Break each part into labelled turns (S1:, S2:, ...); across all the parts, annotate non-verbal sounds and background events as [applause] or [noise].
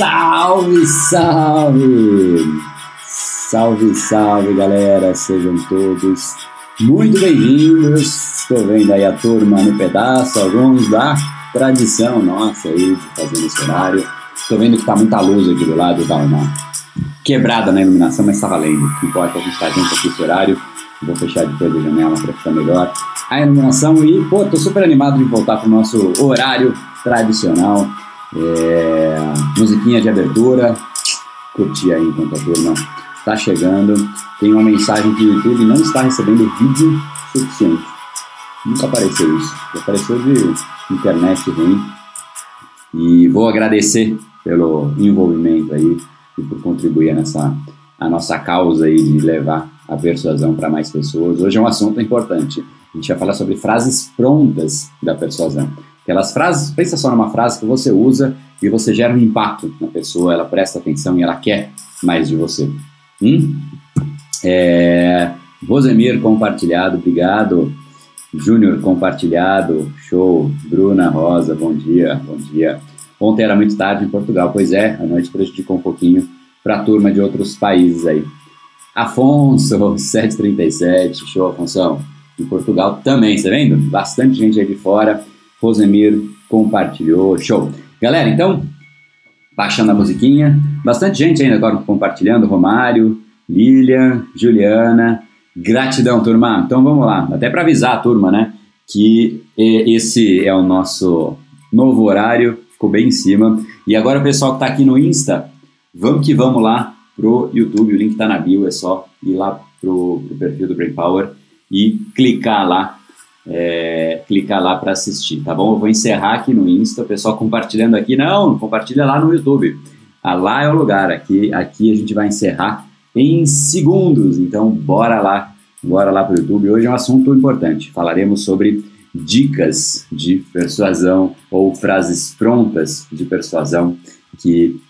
S1: Salve, salve! Salve, salve, galera! Sejam todos muito bem-vindos. Estou vendo aí a turma no pedaço, alguns da tradição nossa aí de fazer nesse horário. Estou vendo que está muita luz aqui do lado, dá uma quebrada na iluminação, mas está valendo. O que importa é a gente tá junto aqui esse horário. Vou fechar depois a janela para ficar melhor a iluminação. E, pô, tô super animado de voltar para o nosso horário tradicional é, musiquinha de abertura, curtir aí enquanto a turma está chegando. Tem uma mensagem que o YouTube não está recebendo vídeo suficiente. Nunca apareceu isso. Apareceu de internet ruim. E vou agradecer pelo envolvimento aí e por contribuir nessa a nossa causa aí de levar a persuasão para mais pessoas. Hoje é um assunto importante. A gente vai falar sobre frases prontas da persuasão. Aquelas frases, pensa só numa frase que você usa e você gera um impacto na pessoa, ela presta atenção e ela quer mais de você. Hum? É, Rosemir compartilhado, obrigado. Júnior compartilhado, show. Bruna Rosa, bom dia, bom dia. Ontem era muito tarde em Portugal, pois é, a noite prejudicou um pouquinho para a turma de outros países aí. Afonso, [laughs] 737, show, Afonso. Em Portugal também, você tá vendo? Bastante gente aí de fora. Rosemir compartilhou. Show. Galera, então, baixando a musiquinha. Bastante gente ainda agora compartilhando. Romário, Lilian, Juliana. Gratidão, turma. Então vamos lá. Até para avisar a turma, né? Que esse é o nosso novo horário. Ficou bem em cima. E agora o pessoal que está aqui no Insta, vamos que vamos lá pro YouTube. O link está na bio. É só ir lá pro, pro perfil do Brain Power e clicar lá é, clicar lá para assistir, tá bom? Eu vou encerrar aqui no Insta, o pessoal compartilhando aqui. Não, compartilha lá no YouTube. Ah, lá é o lugar. Aqui, aqui a gente vai encerrar em segundos. Então, bora lá, bora lá para o YouTube. Hoje é um assunto importante. Falaremos sobre dicas de persuasão ou frases prontas de persuasão que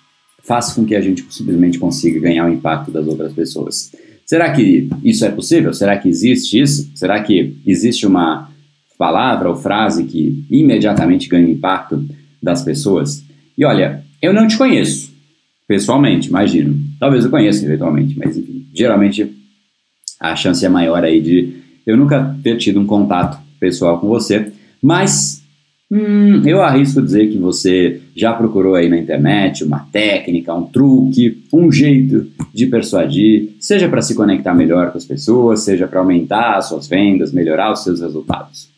S1: faz com que a gente simplesmente consiga ganhar o impacto das outras pessoas. Será que isso é possível? Será que existe isso? Será que existe uma palavra ou frase que imediatamente ganha impacto das pessoas? E olha, eu não te conheço pessoalmente, imagino. Talvez eu conheça eventualmente, mas enfim, geralmente a chance é maior aí de eu nunca ter tido um contato pessoal com você, mas Hum, eu arrisco dizer que você já procurou aí na internet uma técnica, um truque, um jeito de persuadir, seja para se conectar melhor com as pessoas, seja para aumentar as suas vendas, melhorar os seus resultados.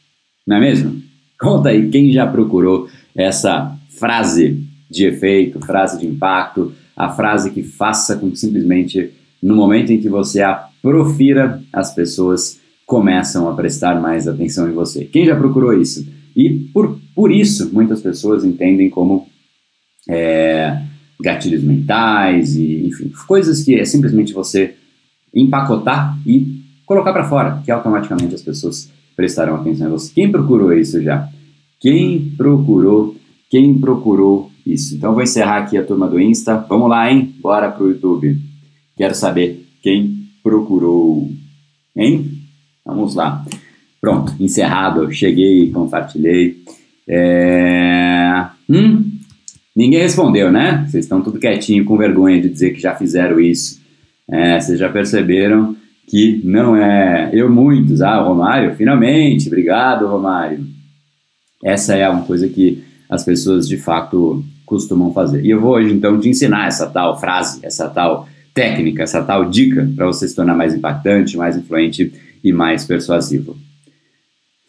S1: Não é mesmo? Conta aí quem já procurou essa frase de efeito, frase de impacto, a frase que faça com que simplesmente no momento em que você a profira, as pessoas começam a prestar mais atenção em você. Quem já procurou isso? E por, por isso, muitas pessoas entendem como é, gatilhos mentais e, enfim, coisas que é simplesmente você empacotar e colocar para fora, que automaticamente as pessoas prestarão atenção em você. Quem procurou isso já? Quem procurou? Quem procurou isso? Então vou encerrar aqui a turma do Insta. Vamos lá, hein? Bora pro YouTube. Quero saber quem procurou. Hein? Vamos lá. Pronto, encerrado. Cheguei, compartilhei. É... Hum? Ninguém respondeu, né? Vocês estão tudo quietinho, com vergonha de dizer que já fizeram isso. É, vocês já perceberam que não é eu muitos. Ah, Romário, finalmente, obrigado, Romário. Essa é uma coisa que as pessoas de fato costumam fazer. E eu vou hoje então te ensinar essa tal frase, essa tal técnica, essa tal dica para você se tornar mais impactante, mais influente e mais persuasivo.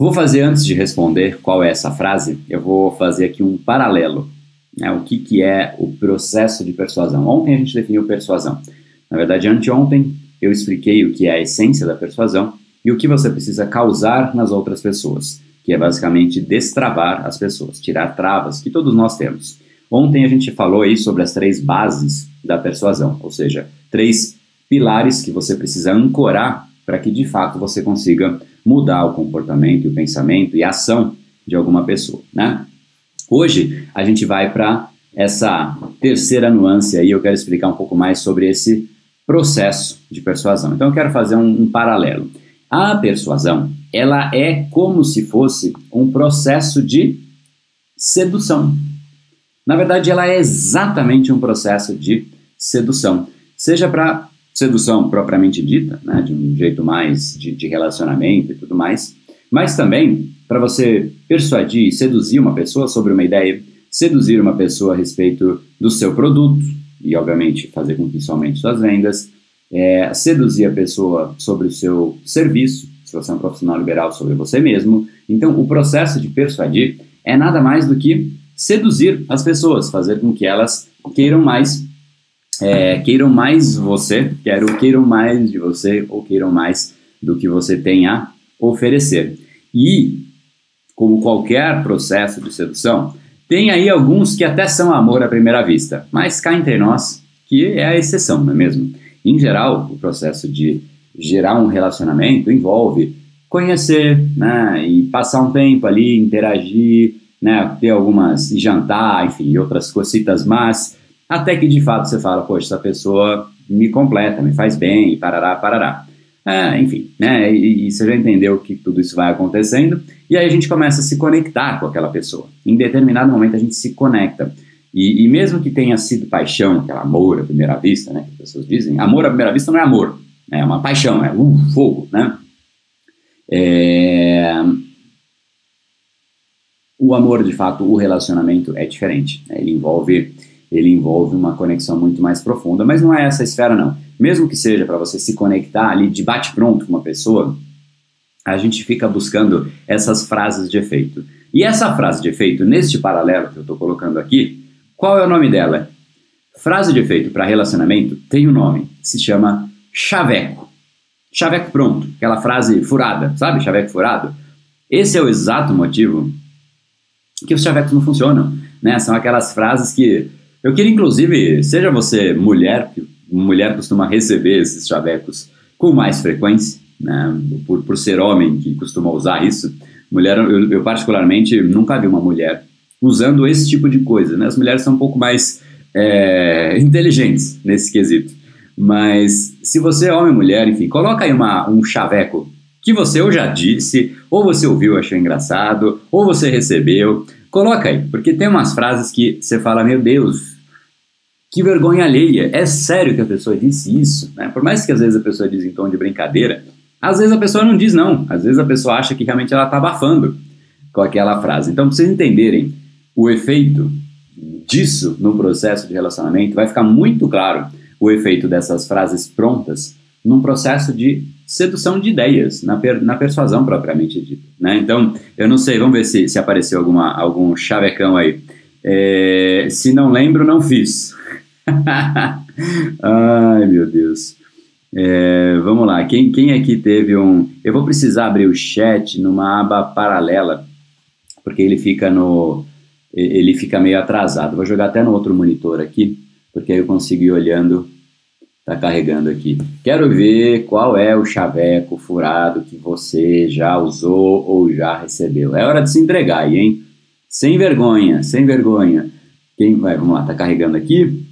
S1: Vou fazer antes de responder qual é essa frase, eu vou fazer aqui um paralelo. Né, o que, que é o processo de persuasão? Ontem a gente definiu persuasão. Na verdade, anteontem eu expliquei o que é a essência da persuasão e o que você precisa causar nas outras pessoas, que é basicamente destravar as pessoas, tirar travas que todos nós temos. Ontem a gente falou aí sobre as três bases da persuasão, ou seja, três pilares que você precisa ancorar para que de fato você consiga mudar o comportamento, o pensamento e a ação de alguma pessoa, né? Hoje a gente vai para essa terceira nuance aí, eu quero explicar um pouco mais sobre esse processo de persuasão. Então eu quero fazer um, um paralelo. A persuasão, ela é como se fosse um processo de sedução. Na verdade, ela é exatamente um processo de sedução, seja para sedução propriamente dita, né, de um jeito mais de, de relacionamento e tudo mais, mas também para você persuadir e seduzir uma pessoa sobre uma ideia, seduzir uma pessoa a respeito do seu produto, e, obviamente, fazer com que isso aumente suas vendas, é, seduzir a pessoa sobre o seu serviço, se você é um profissional liberal, sobre você mesmo. Então, o processo de persuadir é nada mais do que seduzir as pessoas, fazer com que elas queiram mais, é, queiram mais você, queiram, queiram mais de você ou queiram mais do que você tem a oferecer. E, como qualquer processo de sedução, tem aí alguns que até são amor à primeira vista, mas cá entre nós, que é a exceção, não é mesmo? Em geral, o processo de gerar um relacionamento envolve conhecer, né, e passar um tempo ali, interagir, né, ter algumas, jantar, enfim, outras cositas mas até que de fato você fala, poxa, essa pessoa me completa, me faz bem, parará, parará. É, enfim, né? E, e, você já entendeu que tudo isso vai acontecendo, e aí a gente começa a se conectar com aquela pessoa. Em determinado momento a gente se conecta. E, e mesmo que tenha sido paixão, aquele amor à primeira vista, né? Que as pessoas dizem, amor à primeira vista não é amor, é uma paixão, é um fogo, né? É... O amor, de fato, o relacionamento é diferente. Né? Ele envolve ele envolve uma conexão muito mais profunda, mas não é essa esfera não mesmo que seja para você se conectar ali de bate-pronto com uma pessoa, a gente fica buscando essas frases de efeito. E essa frase de efeito, neste paralelo que eu estou colocando aqui, qual é o nome dela? Frase de efeito para relacionamento tem um nome, se chama chaveco. Chaveco pronto, aquela frase furada, sabe? Chaveco furado. Esse é o exato motivo que os chavecos não funcionam, né? São aquelas frases que eu queria, inclusive, seja você mulher, mulher costuma receber esses chavecos com mais frequência, né, por, por ser homem que costuma usar isso. Mulher, eu, eu, particularmente nunca vi uma mulher usando esse tipo de coisa. Né? As mulheres são um pouco mais é, inteligentes nesse quesito. Mas se você é homem ou mulher, enfim, coloca aí uma, um chaveco que você ou já disse, ou você ouviu, achou engraçado, ou você recebeu. Coloca aí, porque tem umas frases que você fala, meu Deus, que vergonha alheia. É sério que a pessoa disse isso? Né? Por mais que às vezes a pessoa diz em tom de brincadeira, às vezes a pessoa não diz não. Às vezes a pessoa acha que realmente ela está abafando com aquela frase. Então, para vocês entenderem o efeito disso no processo de relacionamento, vai ficar muito claro o efeito dessas frases prontas num processo de sedução de ideias, na, per, na persuasão propriamente dita. Né? Então, eu não sei, vamos ver se, se apareceu alguma, algum chavecão aí. É, se não lembro, não fiz. [laughs] [laughs] Ai, meu Deus. É, vamos lá, quem, quem aqui teve um. Eu vou precisar abrir o chat numa aba paralela, porque ele fica no. Ele fica meio atrasado. Vou jogar até no outro monitor aqui, porque aí eu consigo ir olhando Tá carregando aqui. Quero ver qual é o chaveco furado que você já usou ou já recebeu. É hora de se entregar aí, hein? Sem vergonha, sem vergonha. Quem vai? Vamos lá, tá carregando aqui.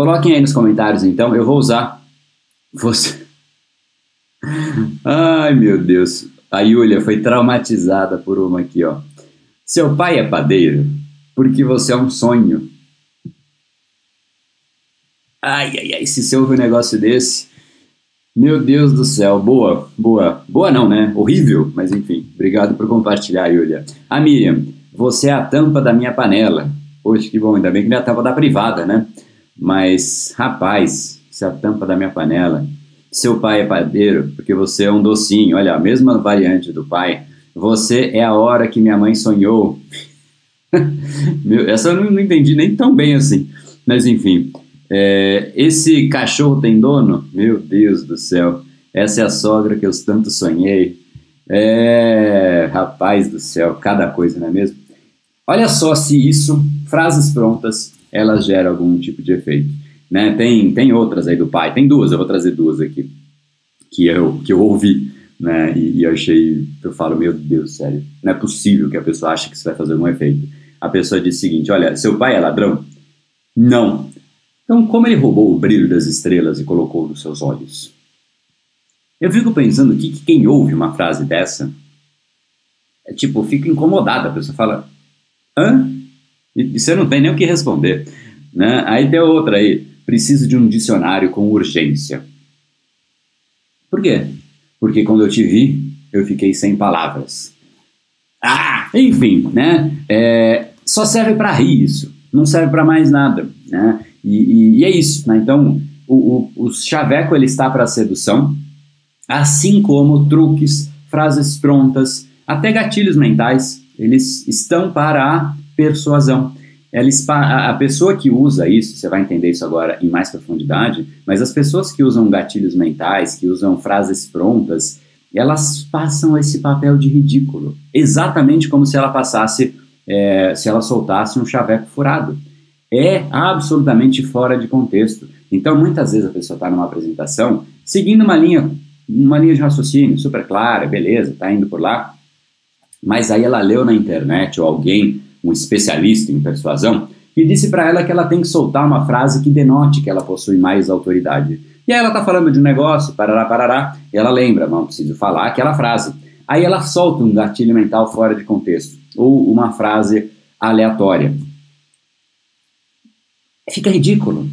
S1: Coloquem aí nos comentários então. Eu vou usar. Você. [laughs] Ai meu Deus. A Yulia foi traumatizada por uma aqui, ó. Seu pai é padeiro porque você é um sonho. Ai, ai, ai, se você ouve um negócio desse, meu Deus do céu, boa, boa, boa não, né? Horrível, mas enfim, obrigado por compartilhar, Yulia. A Miriam, você é a tampa da minha panela. Poxa, que bom, ainda bem que não é a tampa da privada, né? Mas, rapaz, você é a tampa da minha panela. Seu pai é padeiro porque você é um docinho. Olha, a mesma variante do pai. Você é a hora que minha mãe sonhou. [laughs] Meu, essa eu não, não entendi nem tão bem assim. Mas enfim, é, esse cachorro tem dono? Meu Deus do céu. Essa é a sogra que eu tanto sonhei. É, rapaz do céu, cada coisa, não é mesmo? Olha só se isso, frases prontas, elas geram algum tipo de efeito. Né? Tem, tem outras aí do pai, tem duas, eu vou trazer duas aqui, que eu, que eu ouvi, né? E, e eu achei, eu falo, meu Deus, sério, não é possível que a pessoa ache que isso vai fazer algum efeito. A pessoa diz o seguinte: olha, seu pai é ladrão? Não. Então, como ele roubou o brilho das estrelas e colocou nos seus olhos? Eu fico pensando aqui que quem ouve uma frase dessa, é tipo, fica incomodada. A pessoa fala, hã? E você não tem nem o que responder. Né? Aí tem outra aí, preciso de um dicionário com urgência. Por quê? Porque quando eu te vi, eu fiquei sem palavras. Ah, enfim, né? É, só serve para rir isso, não serve para mais nada, né? E, e, e é isso, né? Então, o, o, o chaveco ele está para sedução, assim como truques, frases prontas, até gatilhos mentais, eles estão para a persuasão. Eles, a, a pessoa que usa isso, você vai entender isso agora em mais profundidade, mas as pessoas que usam gatilhos mentais, que usam frases prontas, elas passam esse papel de ridículo, exatamente como se ela passasse, é, se ela soltasse um chaveco furado é absolutamente fora de contexto. Então, muitas vezes a pessoa está numa apresentação seguindo uma linha, uma linha de raciocínio super clara, beleza, está indo por lá, mas aí ela leu na internet ou alguém, um especialista em persuasão, que disse para ela que ela tem que soltar uma frase que denote que ela possui mais autoridade. E aí ela está falando de um negócio, parará, parará, e ela lembra, não preciso falar aquela frase. Aí ela solta um gatilho mental fora de contexto, ou uma frase aleatória fica ridículo.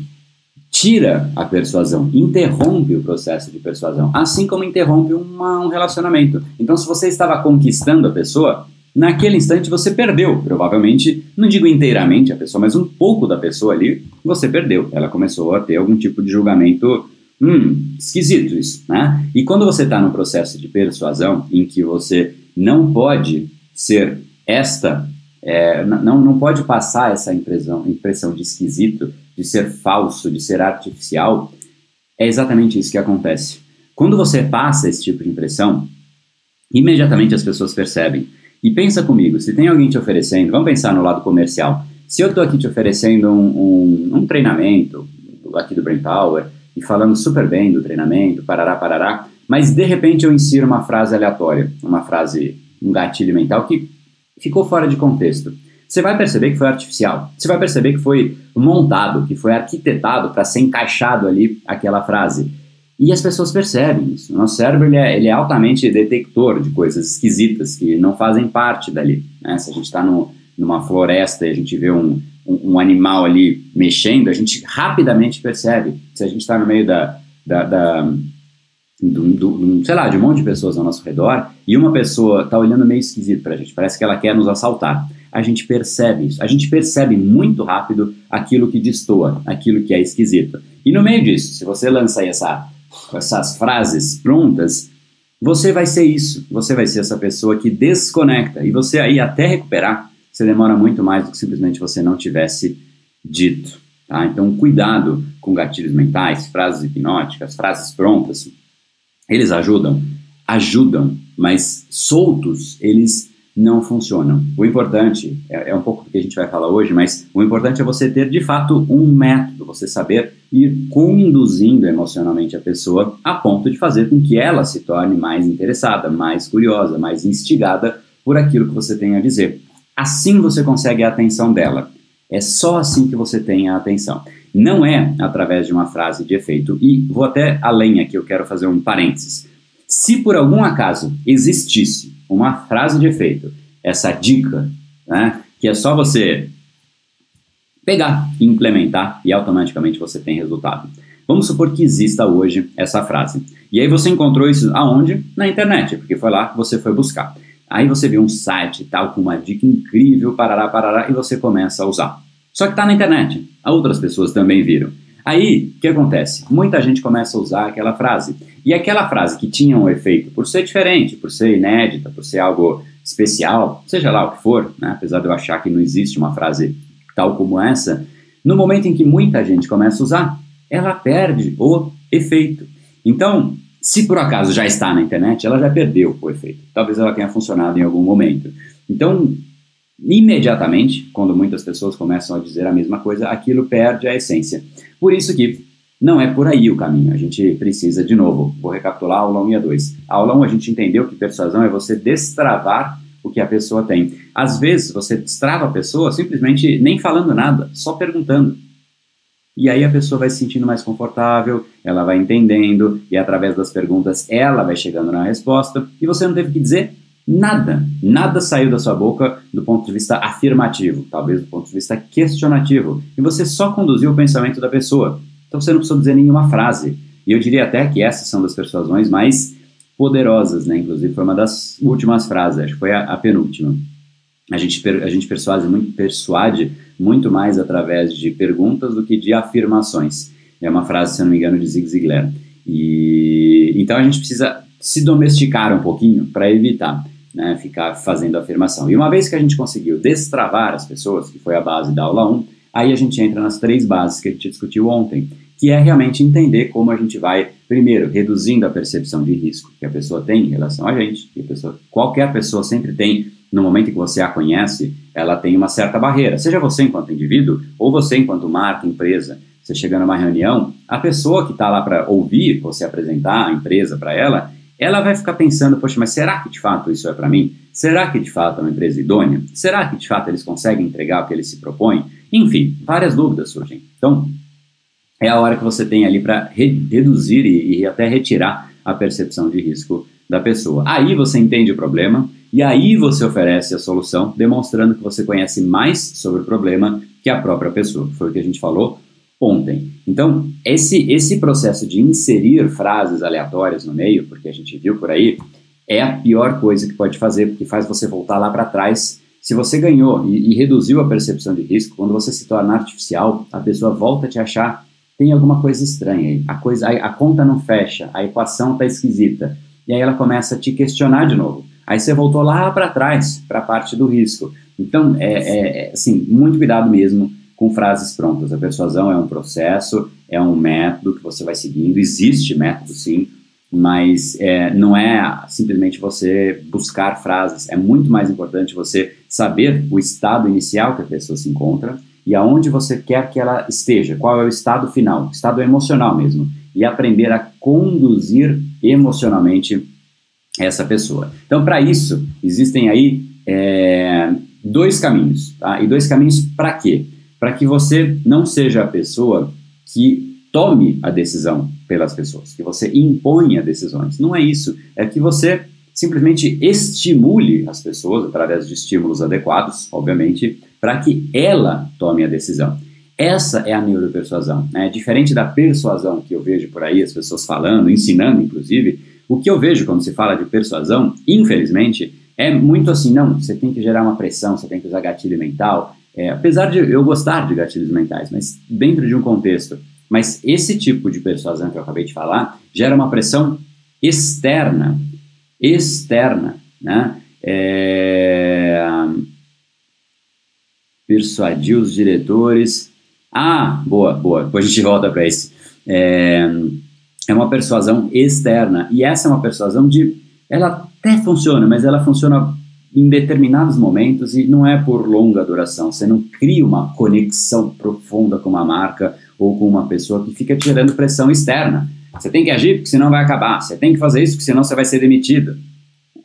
S1: Tira a persuasão, interrompe o processo de persuasão, assim como interrompe uma, um relacionamento. Então, se você estava conquistando a pessoa, naquele instante você perdeu, provavelmente, não digo inteiramente a pessoa, mas um pouco da pessoa ali, você perdeu. Ela começou a ter algum tipo de julgamento, hum, esquisito isso, né? E quando você está no processo de persuasão, em que você não pode ser esta é, não, não pode passar essa impressão, impressão de esquisito, de ser falso, de ser artificial. É exatamente isso que acontece. Quando você passa esse tipo de impressão, imediatamente as pessoas percebem. E pensa comigo, se tem alguém te oferecendo, vamos pensar no lado comercial. Se eu estou aqui te oferecendo um, um, um, treinamento aqui do Brain Power e falando super bem do treinamento, parará, parará, mas de repente eu insiro uma frase aleatória, uma frase, um gatilho mental que ficou fora de contexto. Você vai perceber que foi artificial. Você vai perceber que foi montado, que foi arquitetado para ser encaixado ali aquela frase. E as pessoas percebem isso. O nosso cérebro ele é, ele é altamente detector de coisas esquisitas que não fazem parte dali. Né? Se a gente está numa floresta e a gente vê um, um, um, animal ali mexendo, a gente rapidamente percebe. Se a gente está no meio da, da, da do, do, sei lá, de um monte de pessoas ao nosso redor e uma pessoa está olhando meio esquisito para a gente, parece que ela quer nos assaltar. A gente percebe isso, a gente percebe muito rápido aquilo que destoa, aquilo que é esquisito. E no meio disso, se você lança aí essa, essas frases prontas, você vai ser isso, você vai ser essa pessoa que desconecta e você aí até recuperar, você demora muito mais do que simplesmente você não tivesse dito. Tá? Então, cuidado com gatilhos mentais, frases hipnóticas, frases prontas, eles ajudam? Ajudam, mas soltos, eles não funcionam. O importante, é, é, um pouco do que a gente vai falar hoje, mas o importante é você ter de fato um método, você saber ir conduzindo emocionalmente a pessoa a ponto de fazer com que ela se torne mais interessada, mais curiosa, mais instigada por aquilo que você tem a dizer. Assim você consegue a atenção dela. É só assim que você tem a atenção. Não é através de uma frase de efeito. E vou até além aqui, eu quero fazer um parênteses. Se por algum acaso existisse uma frase de efeito, essa dica, né, que é só você pegar implementar e automaticamente você tem resultado. Vamos supor que exista hoje essa frase. E aí você encontrou isso aonde? Na internet, porque foi lá que você foi buscar. Aí você vê um site tal com uma dica incrível, parará, parará, e você começa a usar. Só que está na internet. Outras pessoas também viram. Aí, o que acontece? Muita gente começa a usar aquela frase. E aquela frase que tinha um efeito, por ser diferente, por ser inédita, por ser algo especial, seja lá o que for, né? apesar de eu achar que não existe uma frase tal como essa, no momento em que muita gente começa a usar, ela perde o efeito. Então, se por acaso já está na internet, ela já perdeu o efeito. Talvez ela tenha funcionado em algum momento. Então, imediatamente, quando muitas pessoas começam a dizer a mesma coisa, aquilo perde a essência. Por isso que não é por aí o caminho. A gente precisa, de novo, vou recapitular a aula 1 e a 2. A aula 1 a gente entendeu que persuasão é você destravar o que a pessoa tem. Às vezes você destrava a pessoa simplesmente nem falando nada, só perguntando. E aí a pessoa vai se sentindo mais confortável, ela vai entendendo, e através das perguntas ela vai chegando na resposta, e você não teve que dizer nada. Nada saiu da sua boca do ponto de vista afirmativo, talvez do ponto de vista questionativo. E você só conduziu o pensamento da pessoa. Então você não precisou dizer nenhuma frase. E eu diria até que essas são das persuasões mais poderosas, né? Inclusive foi uma das últimas frases, acho que foi a, a penúltima. A gente, a gente persuade muito, persuade muito mais através de perguntas do que de afirmações. É uma frase, se não me engano, de Zig Ziglar. E então a gente precisa se domesticar um pouquinho para evitar né, ficar fazendo afirmação. E uma vez que a gente conseguiu destravar as pessoas, que foi a base da aula 1, aí a gente entra nas três bases que a gente discutiu ontem, que é realmente entender como a gente vai, primeiro, reduzindo a percepção de risco que a pessoa tem em relação a gente, que a pessoa, qualquer pessoa sempre tem no momento em que você a conhece, ela tem uma certa barreira. Seja você enquanto indivíduo ou você enquanto marca, empresa. Você chega numa reunião, a pessoa que está lá para ouvir você apresentar a empresa para ela, ela vai ficar pensando, poxa, mas será que de fato isso é para mim? Será que de fato é uma empresa idônea? Será que de fato eles conseguem entregar o que eles se propõem? Enfim, várias dúvidas surgem. Então, é a hora que você tem ali para re reduzir e, e até retirar a percepção de risco da pessoa. Aí você entende o problema, e aí você oferece a solução, demonstrando que você conhece mais sobre o problema que a própria pessoa. Foi o que a gente falou ontem. Então, esse, esse processo de inserir frases aleatórias no meio, porque a gente viu por aí, é a pior coisa que pode fazer, porque faz você voltar lá para trás. Se você ganhou e, e, reduziu a percepção de risco, quando você se torna artificial, a pessoa volta a te achar tem alguma coisa estranha aí. A, coisa, a, a conta não fecha, a equação está esquisita. E aí ela começa a te questionar de novo. Aí você voltou lá para trás, para a parte do risco. Então, é, é, é, assim, muito cuidado mesmo com frases prontas. A persuasão é um processo, é um método que você vai seguindo. Existe método, sim, mas é, não é simplesmente você buscar frases. É muito mais importante você saber o estado inicial que a pessoa se encontra e aonde você quer que ela esteja, qual é o estado final, estado emocional mesmo, e aprender a conduzir emocionalmente essa pessoa. Então, para isso, existem aí é, dois caminhos. Tá? E dois caminhos para quê? Para que você não seja a pessoa que tome a decisão pelas pessoas, que você imponha decisões. Não é isso. É que você simplesmente estimule as pessoas, através de estímulos adequados, obviamente, para que ela tome a decisão. Essa é a neuropersuasão. Né? Diferente da persuasão que eu vejo por aí, as pessoas falando, ensinando, inclusive, o que eu vejo quando se fala de persuasão, infelizmente, é muito assim, não, você tem que gerar uma pressão, você tem que usar gatilho mental. É, apesar de eu gostar de gatilhos mentais, mas dentro de um contexto. Mas esse tipo de persuasão que eu acabei de falar gera uma pressão externa, externa, né? É... Persuadir os diretores. Ah, boa, boa. Depois a gente volta para isso. É é uma persuasão externa. E essa é uma persuasão de. Ela até funciona, mas ela funciona em determinados momentos e não é por longa duração. Você não cria uma conexão profunda com uma marca ou com uma pessoa que fica te gerando pressão externa. Você tem que agir porque senão vai acabar. Você tem que fazer isso porque senão você vai ser demitido.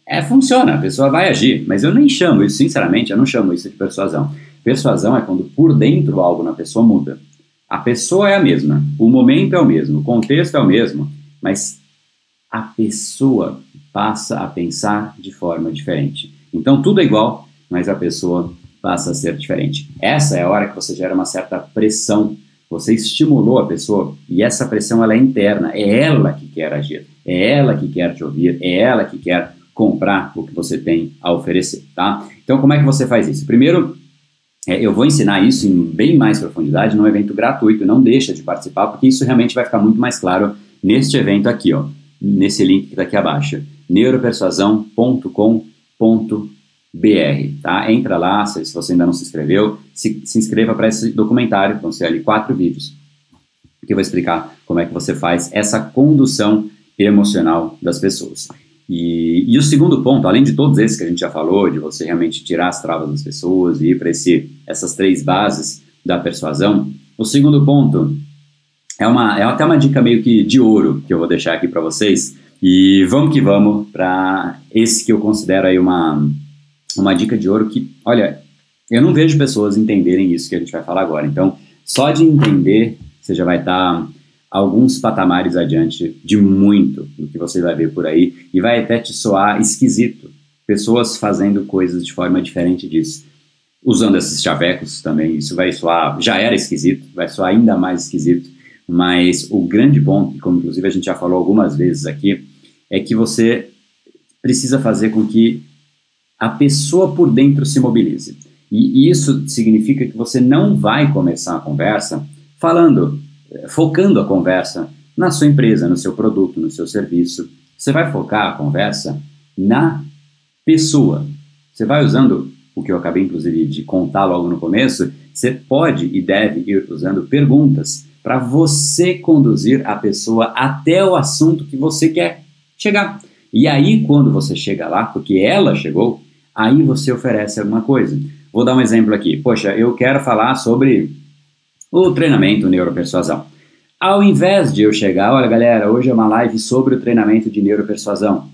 S1: É, funciona, a pessoa vai agir, mas eu nem chamo isso, sinceramente, eu não chamo isso de persuasão. Persuasão é quando por dentro algo na pessoa muda. A pessoa é a mesma, o momento é o mesmo, o contexto é o mesmo, mas a pessoa passa a pensar de forma diferente. Então tudo é igual, mas a pessoa passa a ser diferente. Essa é a hora que você gera uma certa pressão. Você estimulou a pessoa e essa pressão ela é interna, é ela que quer agir, é ela que quer te ouvir, é ela que quer comprar o que você tem a oferecer, tá? Então como é que você faz isso? Primeiro, é, eu vou ensinar isso em bem mais profundidade num evento gratuito, não deixa de participar, porque isso realmente vai ficar muito mais claro neste evento aqui, ó, nesse link que está aqui abaixo, neuropersuasão.com.br, tá? Entra lá, se, se, você ainda não se inscreveu, se, se inscreva para esse documentário, vão ser ali quatro vídeos, que eu vou explicar como é que você faz essa condução emocional das pessoas. E, e, o segundo ponto, além de todos esses que a gente já falou, de você realmente tirar as travas das pessoas e ir para essas três bases da persuasão, o segundo ponto é, uma, é até uma dica meio que de ouro que eu vou deixar aqui para vocês. E vamos que vamos para esse que eu considero aí uma, uma dica de ouro que, olha, eu não vejo pessoas entenderem isso que a gente vai falar agora. Então, só de entender, você já vai estar. Tá alguns patamares adiante de muito do que você vai ver por aí e vai até te soar esquisito. Pessoas fazendo coisas de forma diferente disso. Usando esses chavecos também, isso vai soar, já era esquisito, vai soar ainda mais esquisito, mas o grande ponto, como inclusive a gente já falou algumas vezes aqui, é que você precisa fazer com que a pessoa por dentro se mobilize. E isso significa que você não vai começar a conversa falando focando a conversa na sua empresa, no seu produto, no seu serviço. Você vai focar a conversa na pessoa. Você vai usando o que eu acabei, inclusive, de contar logo no começo. Você pode e deve ir usando perguntas para você conduzir a pessoa até o assunto que você quer chegar. E aí, quando você chega lá, porque ela chegou, aí você oferece alguma coisa. Vou dar um exemplo aqui. Poxa, eu quero falar sobre o treinamento neuropersuasão. Ao invés de eu chegar, olha galera, hoje é uma live sobre o treinamento de neuropersuasão.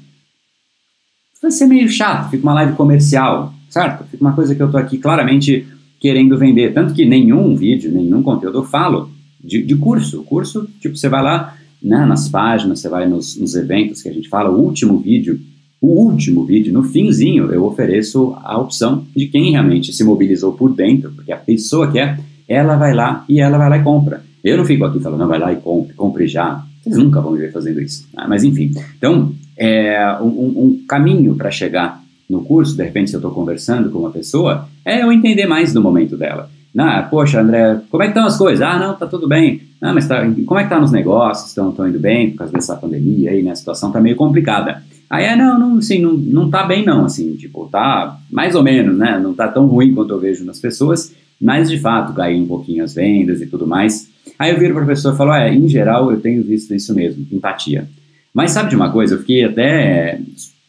S1: Vai ser meio chato, fica uma live comercial, certo? Fica uma coisa que eu estou aqui claramente querendo vender. Tanto que nenhum vídeo, nenhum conteúdo eu falo de, de curso. O curso, tipo, você vai lá né, nas páginas, você vai nos, nos eventos que a gente fala, o último vídeo, o último vídeo, no finzinho, eu ofereço a opção de quem realmente se mobilizou por dentro, porque a pessoa quer ela vai lá e ela vai lá e compra. Eu não fico aqui falando, não, vai lá e compre, compre já. Vocês nunca vão me ver fazendo isso. Ah, mas enfim, então, é, um, um caminho para chegar no curso, de repente, se eu estou conversando com uma pessoa, é eu entender mais do momento dela. Ah, poxa, André, como é que estão as coisas? Ah, não, tá tudo bem. Ah, mas tá, como é que tá nos negócios? Estão indo bem por causa dessa pandemia aí, né? A situação tá meio complicada. Aí é, não, não, assim, não, não tá bem não, assim, tipo, tá mais ou menos, né? Não tá tão ruim quanto eu vejo nas pessoas, mas de fato caiu um pouquinho as vendas e tudo mais. Aí eu viro para professor e falo, é, em geral eu tenho visto isso mesmo, empatia. Mas sabe de uma coisa, eu fiquei até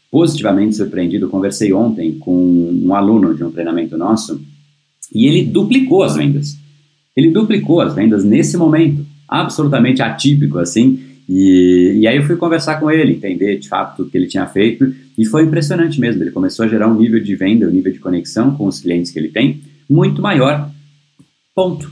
S1: positivamente surpreendido, conversei ontem com um aluno de um treinamento nosso e ele duplicou as vendas. Ele duplicou as vendas nesse momento, absolutamente atípico assim, e, e, aí eu fui conversar com ele, entender de fato tudo que ele tinha feito, e foi impressionante mesmo. Ele começou a gerar um nível de venda, um nível de conexão com os clientes que ele tem, muito maior. Ponto.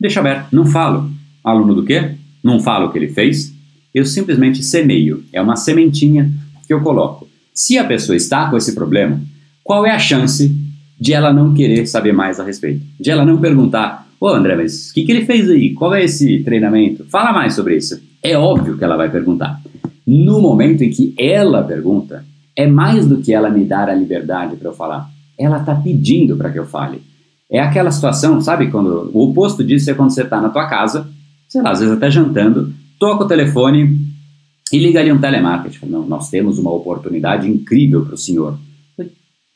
S1: Deixa aberto. Não falo. Aluno do quê? Não falo o que ele fez. Eu simplesmente semeio. É uma sementinha que eu coloco. Se a pessoa está com esse problema, qual é a chance de ela não querer saber mais a respeito? De ela não perguntar: Ô André, mas o que, que ele fez aí? Qual é esse treinamento? Fala mais sobre isso. É óbvio que ela vai perguntar. No momento em que ela pergunta, é mais do que ela me dar a liberdade para eu falar ela está pedindo para que eu fale. É aquela situação, sabe, quando o oposto disso é quando você está na tua casa, sei lá, às vezes até jantando, toca o telefone e liga ali um telemarketing. Não, nós temos uma oportunidade incrível para o senhor.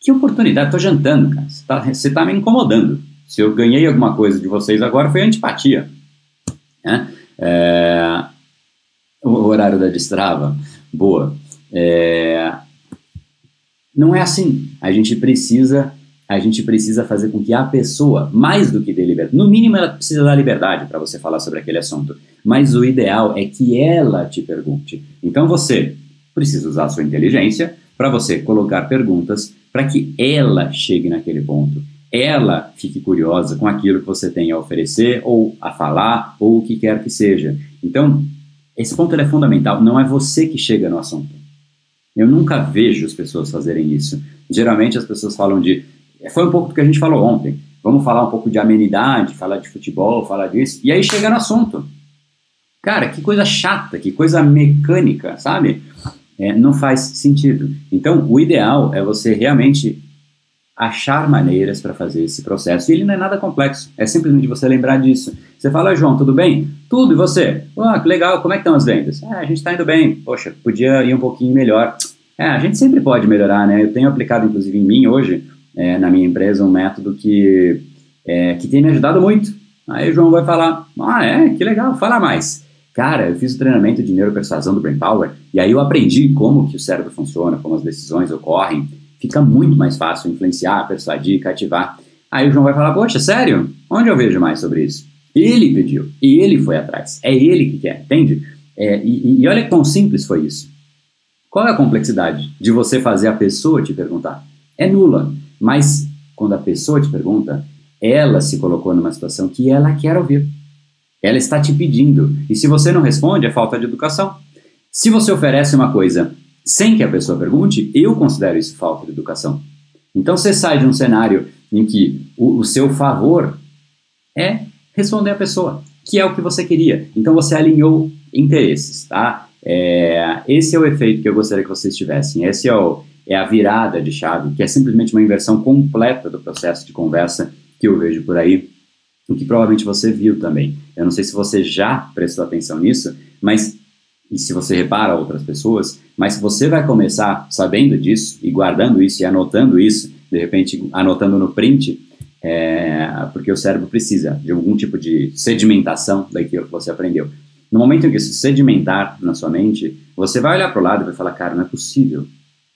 S1: Que oportunidade? Estou jantando, cara. Você está tá me incomodando. Se eu ganhei alguma coisa de vocês agora foi antipatia. Né? É, o horário da destrava, boa. É, Não é assim. A gente precisa a gente precisa fazer com que a pessoa, mais do que dê liberdade, no mínimo ela precisa dar liberdade para você falar sobre aquele assunto, mas o ideal é que ela te pergunte. Então você precisa usar a sua inteligência para você colocar perguntas para que ela chegue naquele ponto. Ela fique curiosa com aquilo que você tem a oferecer, ou a falar, ou o que quer que seja. Então, esse ponto é fundamental. Não é você que chega no assunto. Eu nunca vejo as pessoas fazerem isso. Geralmente as pessoas falam de. Foi um pouco do que a gente falou ontem. Vamos falar um pouco de amenidade, falar de futebol, falar disso. E aí chega no assunto. Cara, que coisa chata, que coisa mecânica, sabe? É, não faz sentido. Então, o ideal é você realmente achar maneiras para fazer esse processo. E ele não é nada complexo, é simplesmente você lembrar disso. Você fala, João, tudo bem? Tudo, e você? Ah, que legal, como é que estão as vendas? Ah, a gente está indo bem. Poxa, podia ir um pouquinho melhor. É, a gente sempre pode melhorar, né? Eu tenho aplicado, inclusive, em mim hoje, é, na minha empresa, um método que, é, que tem me ajudado muito. Aí o João vai falar, ah, é? Que legal, fala mais. Cara, eu fiz o treinamento de neuropersuasão do Brain Power e aí eu aprendi como que o cérebro funciona, como as decisões ocorrem. Fica muito mais fácil influenciar, persuadir, cativar. Aí o João vai falar, poxa, sério? Onde eu vejo mais sobre isso? Ele pediu, e ele foi atrás. É ele que quer, entende? É, e, e olha quão simples foi isso. Qual é a complexidade de você fazer a pessoa te perguntar? É nula, mas quando a pessoa te pergunta, ela se colocou numa situação que ela quer ouvir. Ela está te pedindo. E se você não responde, é falta de educação. Se você oferece uma coisa sem que a pessoa pergunte, eu considero isso falta de educação. Então você sai de um cenário em que o, o seu favor é responder a pessoa, que é o que você queria. Então você alinhou interesses, tá? É, esse é o efeito que eu gostaria que vocês tivessem. Esse é, o, é a virada de chave, que é simplesmente uma inversão completa do processo de conversa que eu vejo por aí o que provavelmente você viu também. Eu não sei se você já prestou atenção nisso, mas e se você repara outras pessoas, mas se você vai começar sabendo disso e guardando isso e anotando isso, de repente anotando no print, é, porque o cérebro precisa de algum tipo de sedimentação daquilo que você aprendeu. No momento em que isso sedimentar na sua mente, você vai olhar para o lado e vai falar, cara, não é possível.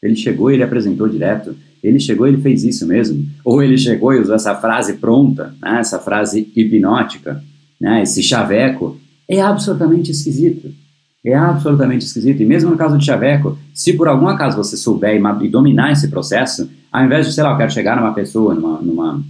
S1: Ele chegou e ele apresentou direto ele chegou e ele fez isso mesmo. Ou ele chegou e usou essa frase pronta, né, essa frase hipnótica, né, esse chaveco. É absolutamente esquisito. É absolutamente esquisito. E mesmo no caso de chaveco, se por algum acaso você souber e, e dominar esse processo, ao invés de, sei lá, eu quero chegar numa pessoa, numa, numa,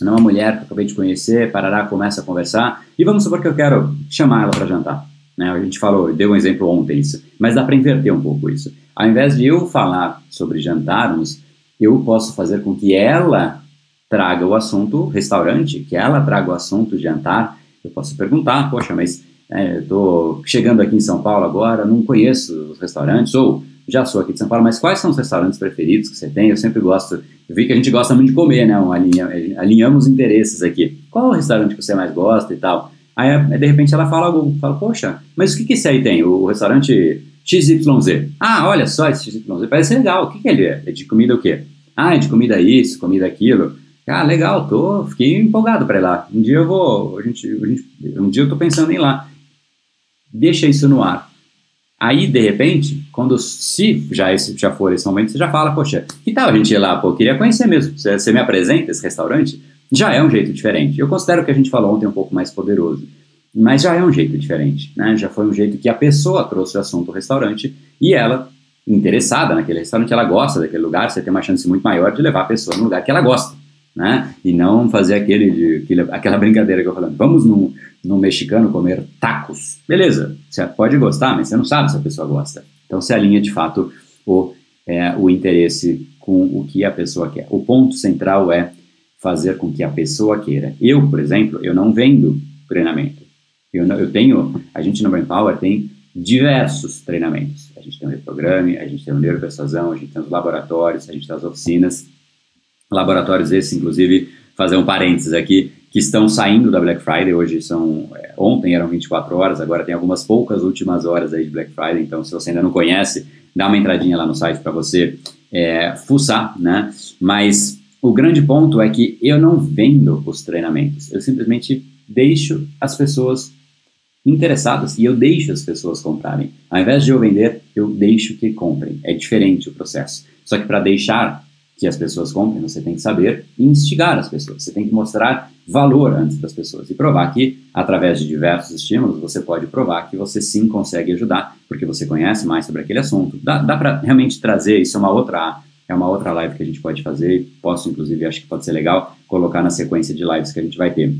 S1: numa mulher que eu acabei de conhecer, parará, começa a conversar, e vamos supor que eu quero chamar ela para jantar. Né? A gente falou, deu um exemplo ontem isso, mas dá para inverter um pouco isso. Ao invés de eu falar sobre jantarmos, eu posso fazer com que ela traga o assunto restaurante, que ela traga o assunto jantar. Eu posso perguntar, poxa, mas é, estou chegando aqui em São Paulo agora, não conheço os restaurantes, ou já sou aqui de São Paulo, mas quais são os restaurantes preferidos que você tem? Eu sempre gosto, eu vi que a gente gosta muito de comer, né? Alinha, alinhamos interesses aqui. Qual o restaurante que você mais gosta e tal? Aí, de repente, ela fala algo, fala, poxa, mas o que, que esse aí tem? O restaurante XYZ. Ah, olha só esse XYZ, parece legal. O que, que ele é? É de comida o quê? Ah, é de comida isso, comida aquilo. Ah, legal, tô, fiquei empolgado para ir lá. Um dia eu vou, a gente, a gente, um dia eu tô pensando em ir lá. Deixa isso no ar. Aí, de repente, quando se já, esse, já for esse momento, você já fala, poxa, que tal a gente ir lá? Pô, queria conhecer mesmo. Você, você me apresenta esse restaurante? Já é um jeito diferente. Eu considero que a gente falou ontem um pouco mais poderoso. Mas já é um jeito diferente, né? Já foi um jeito que a pessoa trouxe o assunto restaurante e ela interessada naquele restaurante, ela gosta daquele lugar, você tem uma chance muito maior de levar a pessoa no lugar que ela gosta, né? E não fazer aquele, de, aquele aquela brincadeira que eu falando, vamos no, no mexicano comer tacos. Beleza, você pode gostar, mas você não sabe se a pessoa gosta. Então se alinha de fato o, é, o interesse com o que a pessoa quer. O ponto central é fazer com que a pessoa queira. Eu, por exemplo, eu não vendo treinamento. Eu, não, eu tenho, a gente no Brain Power tem diversos treinamentos. A gente tem o Reprograme, a gente tem o Neuropersuasão, a gente tem os laboratórios, a gente tem as oficinas. Laboratórios esses, inclusive, fazer um parênteses aqui, que estão saindo da Black Friday, hoje são, é, ontem eram 24 horas, agora tem algumas poucas últimas horas aí de Black Friday, então se você ainda não conhece, dá uma entradinha lá no site para você é, fuçar, né? Mas o grande ponto é que eu não vendo os treinamentos, eu simplesmente deixo as pessoas interessadas e eu deixo as pessoas comprarem. Ao invés de eu vender, eu deixo que comprem. É diferente o processo. Só que para deixar que as pessoas comprem, você tem que saber instigar as pessoas. Você tem que mostrar valor antes das pessoas e provar que, através de diversos estímulos, você pode provar que você sim consegue ajudar, porque você conhece mais sobre aquele assunto. Dá, dá para realmente trazer, isso é uma outra é uma outra live que a gente pode fazer, posso inclusive, acho que pode ser legal, colocar na sequência de lives que a gente vai ter.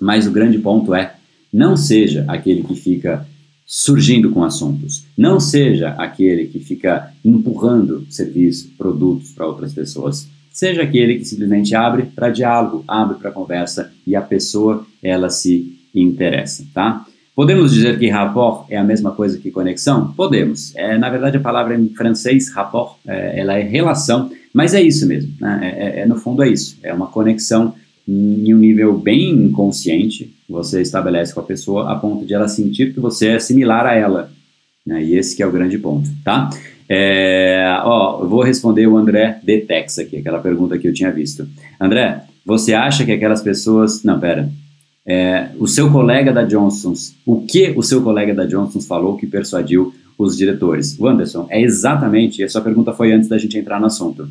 S1: Mas o grande ponto é, não seja aquele que fica surgindo com assuntos. Não seja aquele que fica empurrando serviço, produtos para outras pessoas. Seja aquele que simplesmente abre para diálogo, abre para conversa e a pessoa ela se interessa, tá? Podemos dizer que rapport é a mesma coisa que conexão? Podemos. É, na verdade, a palavra em francês, rapport, é, ela é relação, mas é isso mesmo. Né? É, é, é no fundo é isso. É uma conexão em um nível bem inconsciente, você estabelece com a pessoa a ponto de ela sentir que você é similar a ela. Né? E esse que é o grande ponto, tá? É, ó, eu vou responder o André Detex aqui, aquela pergunta que eu tinha visto. André, você acha que aquelas pessoas... Não, pera. É, o seu colega da Johnson's, o que o seu colega da Johnson's falou que persuadiu os diretores? O Anderson, é exatamente, a sua pergunta foi antes da gente entrar no assunto.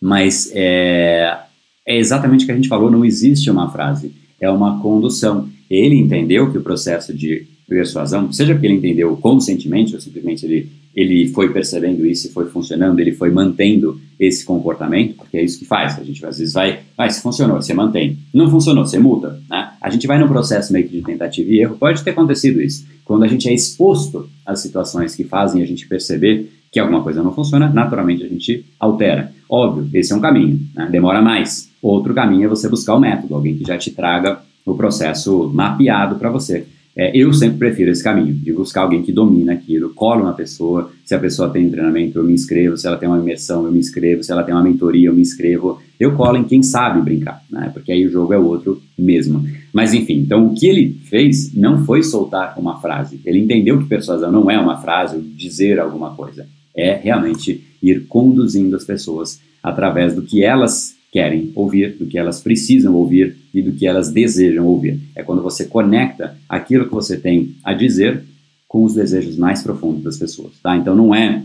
S1: Mas é, é exatamente o que a gente falou, não existe uma frase, é uma condução. Ele entendeu que o processo de persuasão, seja porque ele entendeu conscientemente ou simplesmente ele, ele foi percebendo isso e foi funcionando, ele foi mantendo esse comportamento, porque é isso que faz. A gente às vezes vai, vai, se funcionou, você mantém. Não funcionou, você multa. Né? A gente vai no processo meio que de tentativa e erro, pode ter acontecido isso. Quando a gente é exposto às situações que fazem a gente perceber que alguma coisa não funciona, naturalmente a gente altera. Óbvio, esse é um caminho, né? demora mais. Outro caminho é você buscar o método, alguém que já te traga o processo mapeado para você. É, eu sempre prefiro esse caminho, de buscar alguém que domina aquilo, colo na pessoa, se a pessoa tem treinamento, eu me inscrevo, se ela tem uma imersão, eu me inscrevo, se ela tem uma mentoria, eu me inscrevo, eu colo em quem sabe brincar, né? porque aí o jogo é outro mesmo. Mas enfim, então o que ele fez não foi soltar uma frase, ele entendeu que persuasão não é uma frase, dizer alguma coisa, é realmente ir conduzindo as pessoas através do que elas querem ouvir, do que elas precisam ouvir e do que elas desejam ouvir. É quando você conecta aquilo que você tem a dizer com os desejos mais profundos das pessoas, tá? Então não é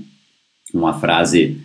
S1: uma frase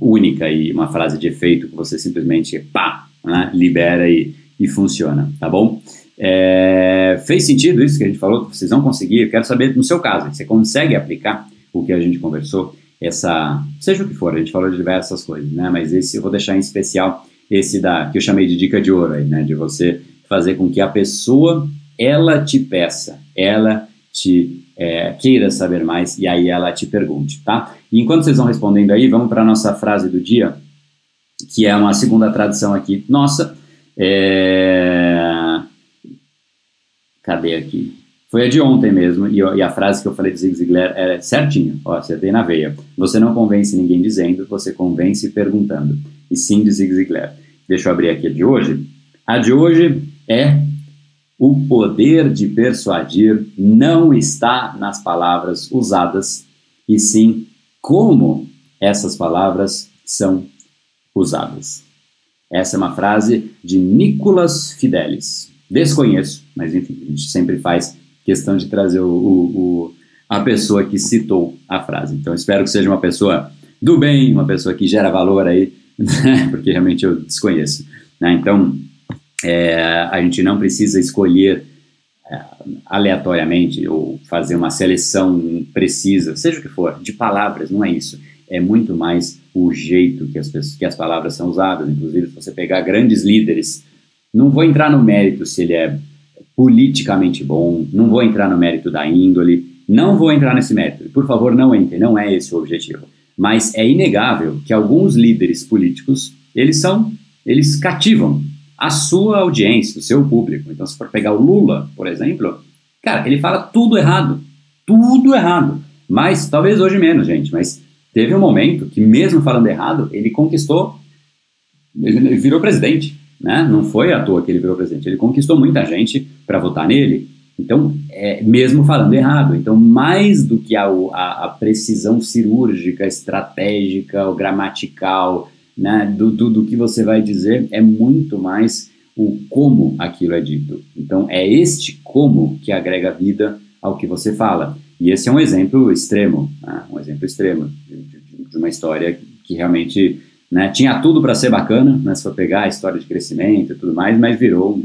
S1: única e uma frase de efeito que você simplesmente pá, né, libera e, e funciona, tá bom? É, fez sentido isso que a gente falou? Vocês vão conseguir? Eu quero saber no seu caso, você consegue aplicar o que a gente conversou? Essa, seja o que for, a gente falou de diversas coisas, né? Mas esse eu vou deixar em especial esse da que eu chamei de dica de ouro aí, né? De você fazer com que a pessoa ela te peça, ela te é, queira saber mais e aí ela te pergunte, tá? E enquanto vocês vão respondendo aí, vamos para nossa frase do dia, que é uma segunda tradução aqui nossa. É... Cadê aqui? Foi a de ontem mesmo, e, e a frase que eu falei de Zig Ziglar é certinho, ó, acertei na veia. Você não convence ninguém dizendo, você convence perguntando. E sim de Zig Ziglar. Deixa eu abrir aqui a de hoje. A de hoje é o poder de persuadir não está nas palavras usadas, e sim como essas palavras são usadas. Essa é uma frase de Nicolas Fidelis. Desconheço, mas enfim, a gente sempre faz questão de trazer o, o, o, a pessoa que citou a frase. Então, espero que seja uma pessoa do bem, uma pessoa que gera valor aí né? [laughs] porque realmente eu desconheço. Né? Então, é, a gente não precisa escolher é, aleatoriamente ou fazer uma seleção precisa, seja o que for, de palavras, não é isso. É muito mais o jeito que as, pessoas, que as palavras são usadas. Inclusive, se você pegar grandes líderes, não vou entrar no mérito se ele é politicamente bom, não vou entrar no mérito da índole, não vou entrar nesse mérito. Por favor, não entre, não é esse o objetivo. Mas é inegável que alguns líderes políticos, eles são, eles cativam a sua audiência, o seu público. Então, se for pegar o Lula, por exemplo, cara, ele fala tudo errado, tudo errado. Mas, talvez hoje menos, gente, mas teve um momento que mesmo falando errado, ele conquistou, ele virou presidente, né? Não foi à toa que ele virou presidente, ele conquistou muita gente para votar nele, então, é, mesmo falando errado, então mais do que a, a, a precisão cirúrgica, estratégica, gramatical, né, do, do, do, que você vai dizer, é muito mais o como aquilo é dito. Então, é este como que agrega vida ao que você fala. E esse é um exemplo extremo, né, um exemplo extremo de, de, de uma história que realmente né, tinha tudo para ser bacana, né, se for pegar a história de crescimento e tudo mais, mas virou um,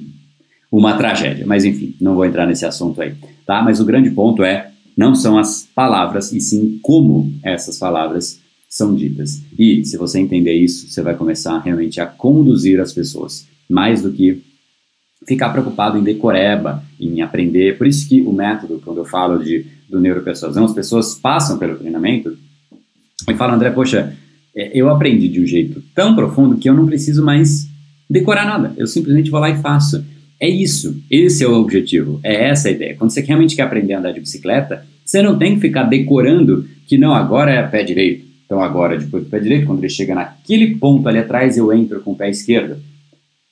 S1: uma tragédia. Mas enfim, não vou entrar nesse assunto aí, tá? Mas o grande ponto é, não são as palavras, e sim como essas palavras são ditas. E se você entender isso, você vai começar realmente a conduzir as pessoas, mais do que ficar preocupado em decoreba, em aprender. Por isso que o método, quando eu falo de, do neuropersuasão, as pessoas passam pelo treinamento e falam, André, poxa, é, eu aprendi de um jeito tão profundo que eu não preciso mais decorar nada. Eu simplesmente vou lá e faço. É isso. Esse é o objetivo. É essa a ideia. Quando você realmente quer aprender a andar de bicicleta, você não tem que ficar decorando que não, agora é pé direito. Então agora, depois do pé direito, quando ele chega naquele ponto ali atrás, eu entro com o pé esquerdo.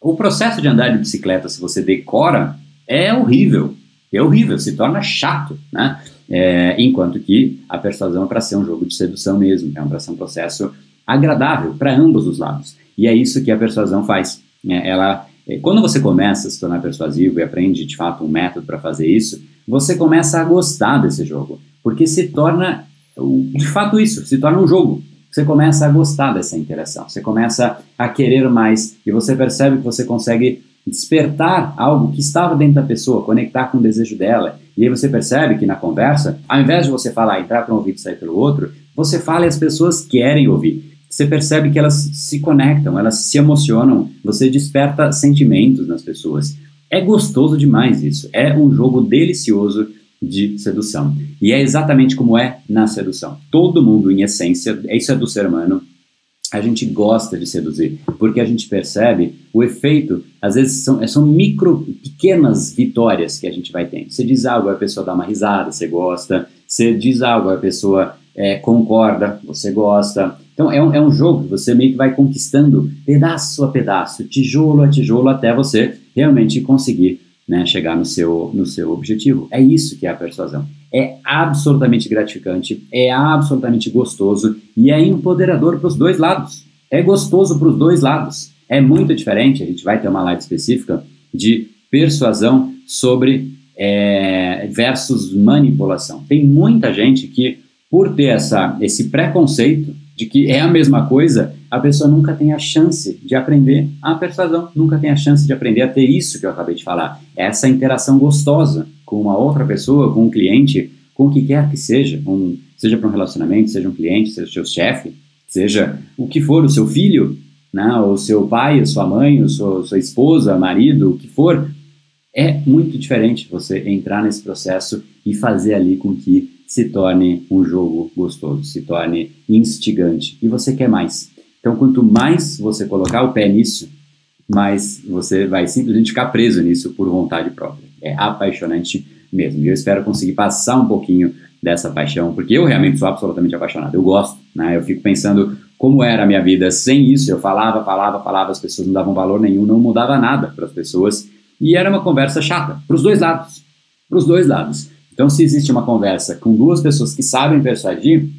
S1: O processo de andar de bicicleta, se você decora, é horrível. É horrível, se torna chato, né? É, enquanto que a persuasão é para ser um jogo de sedução mesmo, é para ser um processo agradável para ambos os lados. E é isso que a persuasão faz. Né? Ela, é, quando você começa a se tornar persuasivo e aprende de fato um método para fazer isso, você começa a gostar desse jogo, porque se torna de fato isso, se torna um jogo. Você começa a gostar dessa interação, você começa a querer mais e você percebe que você consegue despertar algo que estava dentro da pessoa, conectar com o desejo dela. E aí você percebe que na conversa, ao invés de você falar, entrar para um ouvido e sair pelo outro, você fala e as pessoas querem ouvir. Você percebe que elas se conectam, elas se emocionam, você desperta sentimentos nas pessoas. É gostoso demais isso. É um jogo delicioso de sedução. E é exatamente como é na sedução. Todo mundo, em essência, isso é do ser humano, a gente gosta de seduzir, porque a gente percebe o efeito, às vezes são, são micro, pequenas vitórias que a gente vai tendo. Você diz algo, a pessoa dá uma risada, você gosta, você diz algo, a pessoa é, concorda, você gosta. Então é um, é um jogo você meio que vai conquistando pedaço a pedaço, tijolo a tijolo, até você realmente conseguir né, chegar no seu, no seu objetivo. É isso que é a persuasão. É absolutamente gratificante, é absolutamente gostoso e é empoderador para os dois lados. É gostoso para os dois lados. É muito diferente, a gente vai ter uma live específica de persuasão sobre é, versus manipulação. Tem muita gente que, por ter essa, esse preconceito de que é a mesma coisa, a pessoa nunca tem a chance de aprender a persuasão, nunca tem a chance de aprender a ter isso que eu acabei de falar, essa interação gostosa com uma outra pessoa, com um cliente, com o que quer que seja, um, seja para um relacionamento, seja um cliente, seja o seu chefe, seja o que for, o seu filho, né, o seu pai, a sua mãe, a sua, sua esposa, marido, o que for, é muito diferente você entrar nesse processo e fazer ali com que se torne um jogo gostoso, se torne instigante e você quer mais. Então, quanto mais você colocar o pé nisso, mais você vai simplesmente ficar preso nisso por vontade própria. É apaixonante mesmo. E eu espero conseguir passar um pouquinho dessa paixão, porque eu realmente sou absolutamente apaixonado. Eu gosto, né? Eu fico pensando como era a minha vida sem isso. Eu falava, falava, falava, as pessoas não davam valor nenhum, não mudava nada para as pessoas. E era uma conversa chata, para os dois lados. Para os dois lados. Então, se existe uma conversa com duas pessoas que sabem persuadir,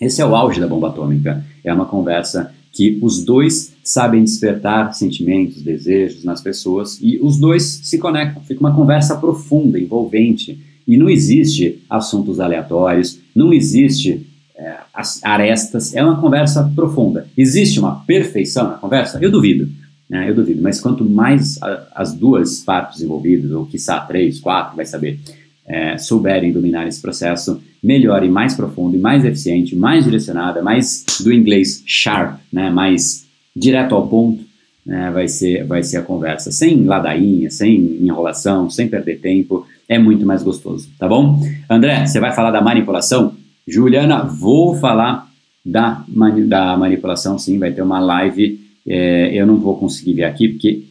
S1: esse é o auge da bomba atômica. É uma conversa que os dois sabem despertar sentimentos, desejos nas pessoas e os dois se conectam. Fica uma conversa profunda, envolvente. E não existe assuntos aleatórios, não existe é, arestas, é uma conversa profunda. Existe uma perfeição na conversa? Eu duvido. Né? Eu duvido. Mas quanto mais a, as duas partes envolvidas, ou quiçá três, quatro, vai saber, é, souberem dominar esse processo, melhor e mais profundo, e mais eficiente, mais direcionada, mais do inglês sharp, né, mais direto ao ponto, né, vai, ser, vai ser a conversa. Sem ladainha, sem enrolação, sem perder tempo, é muito mais gostoso, tá bom? André, você vai falar da manipulação? Juliana, vou falar da, mani da manipulação, sim, vai ter uma live, é, eu não vou conseguir ver aqui, porque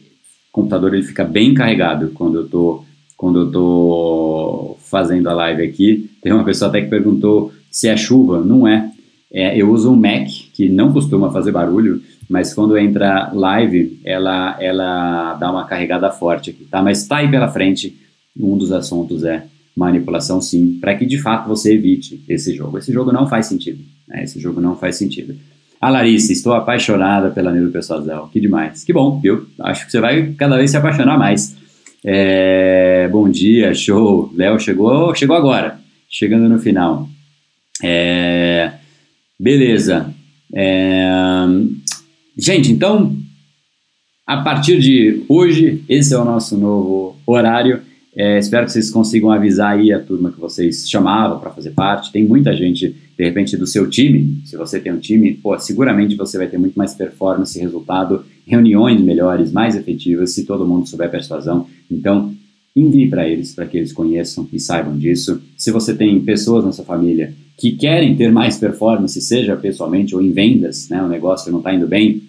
S1: o computador ele fica bem carregado quando eu estou quando eu estou fazendo a live aqui. Tem uma pessoa até que perguntou se é chuva. Não é. é. Eu uso um Mac que não costuma fazer barulho, mas quando entra live, ela, ela dá uma carregada forte aqui, tá? Mas está aí pela frente. Um dos assuntos é manipulação, sim, para que de fato você evite esse jogo. Esse jogo não faz sentido. Né? Esse jogo não faz sentido. A Larissa, estou apaixonada pela neuropersuasão. Que demais. Que bom, viu? Acho que você vai cada vez se apaixonar mais. É, bom dia, show. Léo chegou, chegou agora, chegando no final. É, beleza. É... Gente, então, a partir de hoje, esse é o nosso novo horário. É, espero que vocês consigam avisar aí a turma que vocês chamavam para fazer parte. Tem muita gente, de repente, do seu time. Se você tem um time, pô, seguramente você vai ter muito mais performance e resultado, reuniões melhores, mais efetivas, se todo mundo souber persuasão. Então, envie para eles, para que eles conheçam e saibam disso. Se você tem pessoas na sua família que querem ter mais performance, seja pessoalmente ou em vendas, né, o negócio não está indo bem,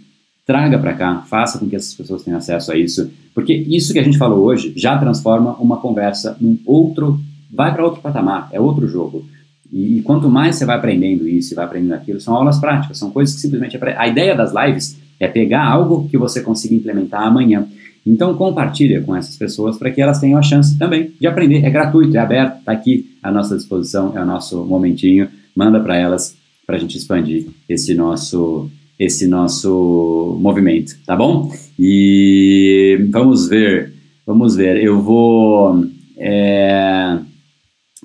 S1: traga para cá, faça com que essas pessoas tenham acesso a isso, porque isso que a gente falou hoje já transforma uma conversa num outro, vai para outro patamar, é outro jogo. E, quanto mais você vai aprendendo isso e vai aprendendo aquilo, são aulas práticas, são coisas que simplesmente a ideia das lives é pegar algo que você consiga implementar amanhã. Então compartilha com essas pessoas para que elas tenham a chance também de aprender. É gratuito, é aberto, está aqui à nossa disposição, é o nosso momentinho. Manda para elas para a gente expandir esse nosso esse nosso movimento, tá bom? E vamos ver, vamos ver. Eu vou é,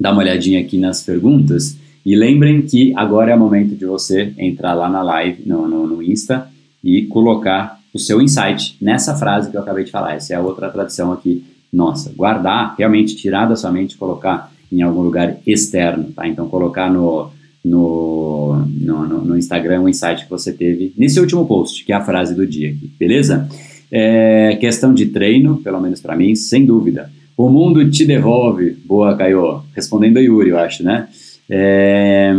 S1: dar uma olhadinha aqui nas perguntas e lembrem que agora é o momento de você entrar lá na live, no, no, no Insta e colocar o seu insight nessa frase que eu acabei de falar. Essa é a outra tradição aqui nossa. Guardar, realmente tirar da sua mente colocar em algum lugar externo, tá? Então colocar no no, no, no, Instagram o insight que você teve nesse último post, que é a frase do dia aqui, beleza? É, questão de treino, pelo menos para mim, sem dúvida. O mundo te devolve. Boa, Caio. Respondendo a Yuri, eu acho, né? É,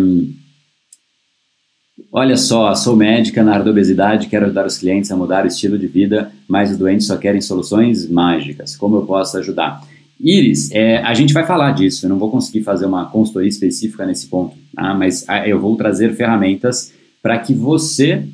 S1: olha só, sou médica na área da obesidade, quero ajudar os clientes a mudar o estilo de vida, mas os doentes só querem soluções mágicas. Como eu posso ajudar? Iris, é, a gente vai falar disso, eu não vou conseguir fazer uma consultoria específica nesse ponto, tá? mas eu vou trazer ferramentas para que você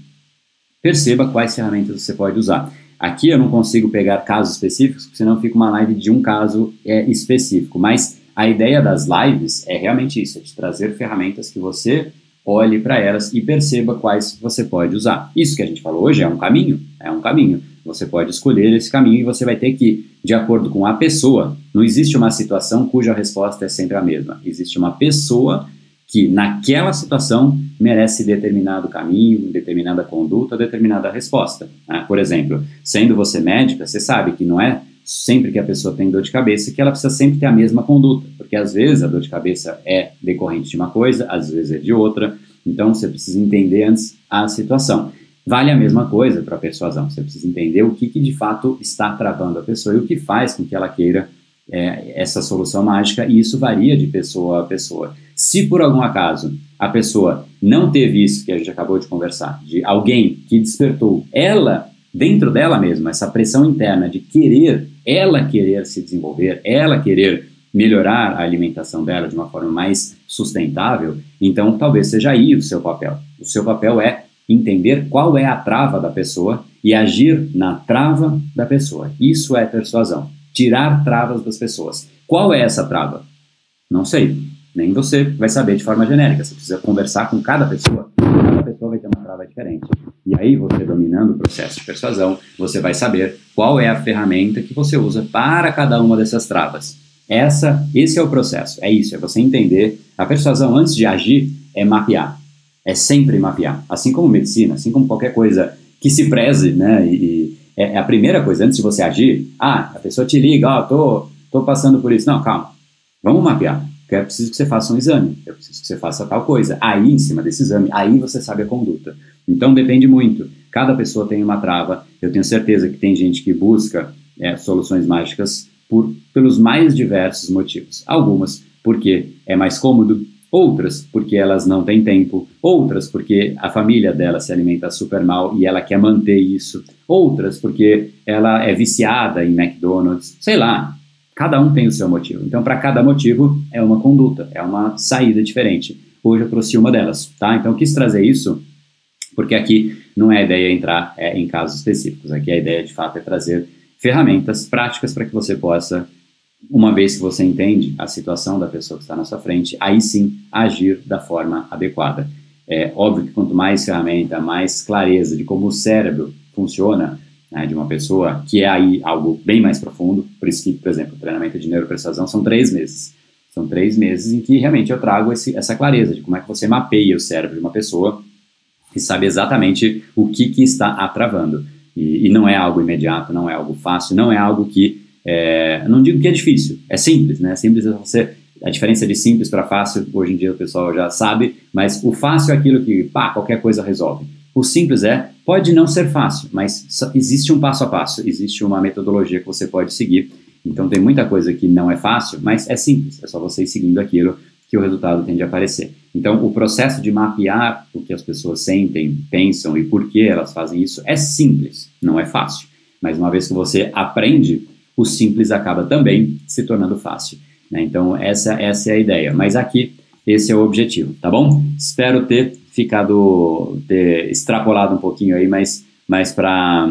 S1: perceba quais ferramentas você pode usar. Aqui eu não consigo pegar casos específicos, senão fica uma live de um caso é, específico, mas a ideia das lives é realmente isso, é de trazer ferramentas que você olhe para elas e perceba quais você pode usar. Isso que a gente falou hoje é um caminho, é um caminho. Você pode escolher esse caminho e você vai ter que, de acordo com a pessoa, não existe uma situação cuja resposta é sempre a mesma. Existe uma pessoa que, naquela situação, merece determinado caminho, determinada conduta, determinada resposta. Né? Por exemplo, sendo você médica, você sabe que não é sempre que a pessoa tem dor de cabeça que ela precisa sempre ter a mesma conduta, porque às vezes a dor de cabeça é decorrente de uma coisa, às vezes é de outra. Então você precisa entender antes a situação. Vale a mesma coisa para a persuasão. Você precisa entender o que, que, de fato está travando a pessoa e o que faz com que ela queira é, essa solução mágica, e isso varia de pessoa a pessoa. Se por algum acaso a pessoa não teve isso que a gente acabou de conversar, de alguém que despertou ela, dentro dela mesma, essa pressão interna de querer, ela querer se desenvolver, ela querer melhorar a alimentação dela de uma forma mais sustentável, então talvez seja aí o seu papel. O seu papel é entender qual é a trava da pessoa e agir na trava da pessoa. Isso é persuasão. Tirar travas das pessoas. Qual é essa trava? Não sei. Nem você vai saber de forma genérica. Você precisa conversar com cada pessoa vai ter uma trava diferente. E aí, você dominando o processo de persuasão, você vai saber qual é a ferramenta que você usa para cada uma dessas travas. Essa, esse é o processo. É isso. É você entender. A persuasão, antes de agir, é mapear é sempre mapear. Assim como medicina, assim como qualquer coisa que se preze, né? E, é, é, a primeira coisa, antes de você agir, ah, a pessoa te liga, ó, oh, tô, tô passando por isso. Não, calma, vamos mapear. Porque é preciso que você faça um exame, é preciso que você faça tal coisa. Aí, em cima desse exame, aí você sabe a conduta. Então, depende muito. Cada pessoa tem uma trava. Eu tenho certeza que tem gente que busca é, soluções mágicas por, pelos mais diversos motivos. Algumas porque é mais cômodo, outras porque elas não têm tempo, outras porque a família dela se alimenta super mal e ela quer manter isso, outras porque ela é viciada em McDonald's, sei lá. Cada um tem o seu motivo. Então, para cada motivo, é uma conduta, é uma saída diferente. Hoje eu trouxe uma delas, tá? Então, eu quis trazer isso porque aqui não é a ideia entrar é, em casos específicos. Aqui a ideia, de fato, é trazer ferramentas práticas para que você possa uma vez que você entende a situação da pessoa que está na sua frente, aí sim agir da forma adequada. É óbvio que quanto mais ferramenta, mais clareza de como o cérebro funciona né, de uma pessoa, que é aí algo bem mais profundo, por isso que, por exemplo, o treinamento de neuropersuasão são três meses. São três meses em que realmente eu trago esse, essa clareza de como é que você mapeia o cérebro de uma pessoa e sabe exatamente o que, que está atravando. E, e não é algo imediato, não é algo fácil, não é algo que. É, não digo que é difícil, é simples, né? Simples é você. A diferença de simples para fácil, hoje em dia o pessoal já sabe, mas o fácil é aquilo que, pá, qualquer coisa resolve. O simples é, pode não ser fácil, mas existe um passo a passo, existe uma metodologia que você pode seguir. Então tem muita coisa que não é fácil, mas é simples, é só você ir seguindo aquilo que o resultado tende a aparecer. Então, o processo de mapear o que as pessoas sentem, pensam e por que elas fazem isso é simples, não é fácil. Mas uma vez que você aprende, o simples acaba também se tornando fácil. Né? Então, essa, essa é a ideia. Mas aqui, esse é o objetivo, tá bom? Espero ter ficado, ter extrapolado um pouquinho aí, mas, mas para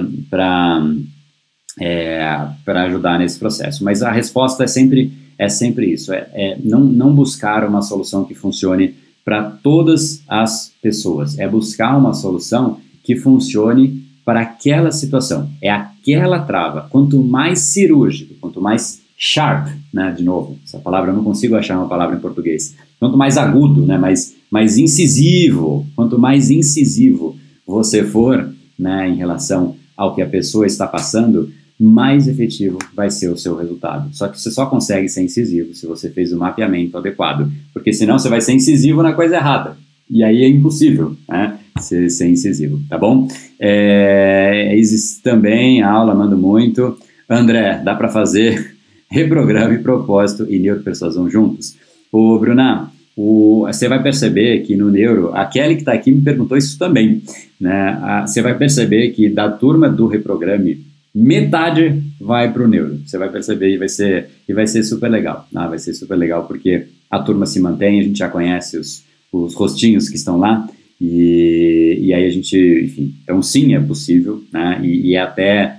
S1: é, ajudar nesse processo. Mas a resposta é sempre é sempre isso, é, é não, não buscar uma solução que funcione para todas as pessoas, é buscar uma solução que funcione para aquela situação, é aquela trava. Quanto mais cirúrgico, quanto mais sharp, né, de novo, essa palavra eu não consigo achar uma palavra em português, quanto mais agudo, né, mais, mais incisivo, quanto mais incisivo você for né, em relação ao que a pessoa está passando, mais efetivo vai ser o seu resultado. Só que você só consegue ser incisivo se você fez o mapeamento adequado, porque senão você vai ser incisivo na coisa errada. E aí é impossível né, ser, ser incisivo, tá bom? É, existe também a aula, mando muito. André, dá para fazer [laughs] reprograma e propósito e neuropersuasão juntos? Ô, Bruna, o, você vai perceber que no neuro, a Kelly que está aqui me perguntou isso também, né? A, você vai perceber que da turma do reprograme metade vai para o neuro. Você vai perceber e vai ser, e vai ser super legal. Né? Vai ser super legal porque a turma se mantém, a gente já conhece os, os rostinhos que estão lá e, e aí a gente, enfim, então sim, é possível, né? E, e, é até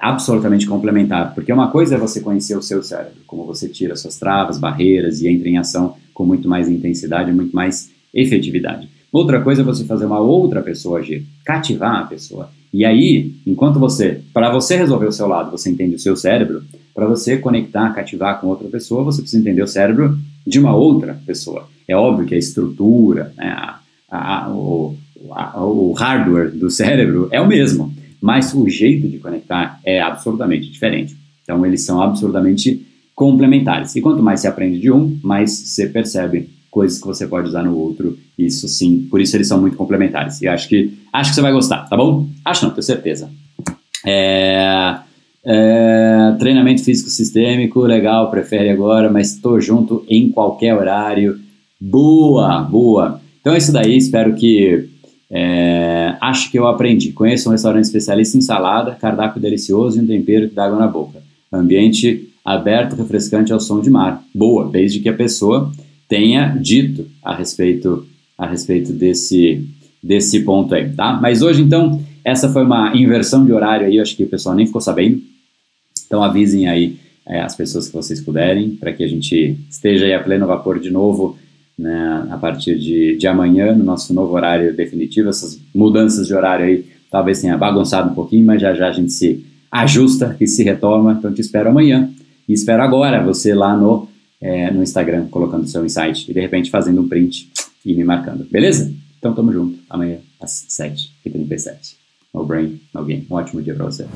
S1: absolutamente complementar, porque uma coisa é você conhecer o seu cérebro, como você tira suas travas, barreiras e entra em ação com muito mais intensidade, muito mais efetividade. Outra coisa é você fazer uma outra pessoa agir, cativar a pessoa. E aí, enquanto você, para você resolver o seu lado, você entende o seu cérebro, para você conectar, cativar com outra pessoa, você precisa entender o cérebro de uma outra pessoa. É óbvio que a estrutura, né, a, a, o, a, o hardware do cérebro é o mesmo, mas o jeito de conectar é absurdamente diferente. Então, eles são absurdamente complementares. E quanto mais você aprende de um, mais você percebe coisas que você pode usar no outro. Isso sim, por isso eles são muito complementares. E acho que acho que você vai gostar, tá bom? Acho não, tenho certeza. É, é, treinamento físico sistêmico, legal, prefere agora, mas estou junto em qualquer horário. Boa, boa. Então é isso daí, espero que. É, acho que eu aprendi. Conheço um restaurante especialista em salada, cardápio delicioso e um tempero que dá água na boca. Ambiente aberto, refrescante ao som de mar. Boa, desde que a pessoa tenha dito a respeito, a respeito desse, desse ponto aí, tá? Mas hoje, então, essa foi uma inversão de horário aí, eu acho que o pessoal nem ficou sabendo. Então avisem aí é, as pessoas que vocês puderem, para que a gente esteja aí a pleno vapor de novo né, a partir de, de amanhã, no nosso novo horário definitivo. Essas mudanças de horário aí talvez tenha bagunçado um pouquinho, mas já já a gente se ajusta e se retoma. Então te espero amanhã e espero agora você lá no é, no Instagram, colocando seu insight e de repente fazendo um print e me marcando. Beleza? Então tamo junto. Amanhã às 7h37. No brain, no game. Um ótimo dia pra você.